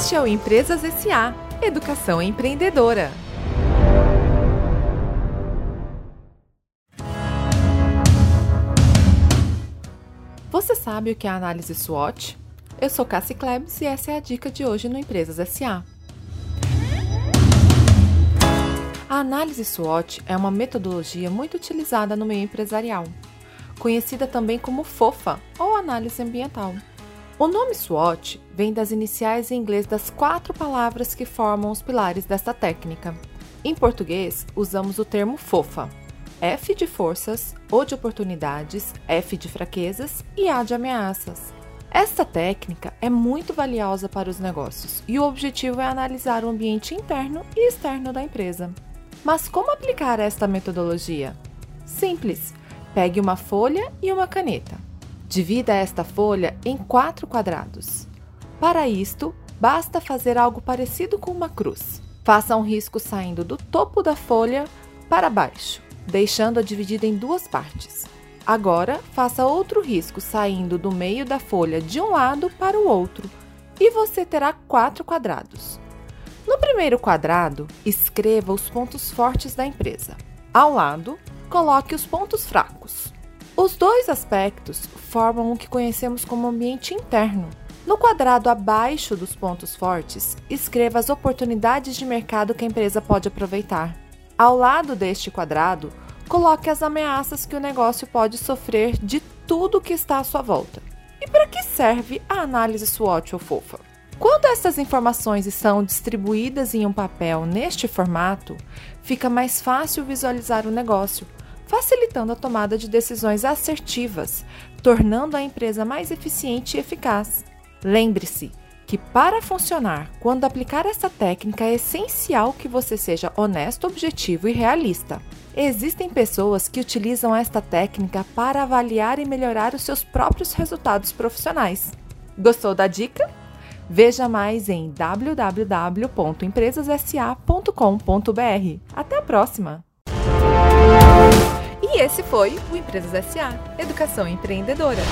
Este é o Empresas SA Educação Empreendedora. Você sabe o que é a análise SWOT? Eu sou Cassie Klebs e essa é a dica de hoje no Empresas SA. A análise SWOT é uma metodologia muito utilizada no meio empresarial, conhecida também como FOFA ou análise ambiental. O nome SWOT vem das iniciais em inglês das quatro palavras que formam os pilares desta técnica. Em português, usamos o termo FOFA. F de forças, O de oportunidades, F de fraquezas e A de ameaças. Esta técnica é muito valiosa para os negócios e o objetivo é analisar o ambiente interno e externo da empresa. Mas como aplicar esta metodologia? Simples! Pegue uma folha e uma caneta. Divida esta folha em quatro quadrados. Para isto, basta fazer algo parecido com uma cruz. Faça um risco saindo do topo da folha para baixo, deixando-a dividida em duas partes. Agora, faça outro risco saindo do meio da folha de um lado para o outro, e você terá quatro quadrados. No primeiro quadrado, escreva os pontos fortes da empresa. Ao lado, coloque os pontos fracos. Os dois aspectos formam o que conhecemos como ambiente interno. No quadrado abaixo dos pontos fortes, escreva as oportunidades de mercado que a empresa pode aproveitar. Ao lado deste quadrado, coloque as ameaças que o negócio pode sofrer de tudo que está à sua volta. E para que serve a análise SWOT ou FOFA? Quando essas informações estão distribuídas em um papel neste formato, fica mais fácil visualizar o negócio, facilitando a tomada de decisões assertivas, tornando a empresa mais eficiente e eficaz. Lembre-se que, para funcionar, quando aplicar essa técnica, é essencial que você seja honesto, objetivo e realista. Existem pessoas que utilizam esta técnica para avaliar e melhorar os seus próprios resultados profissionais. Gostou da dica? Veja mais em www.empresassa.com.br. Até a próxima! Esse foi o Empresas SA Educação Empreendedora.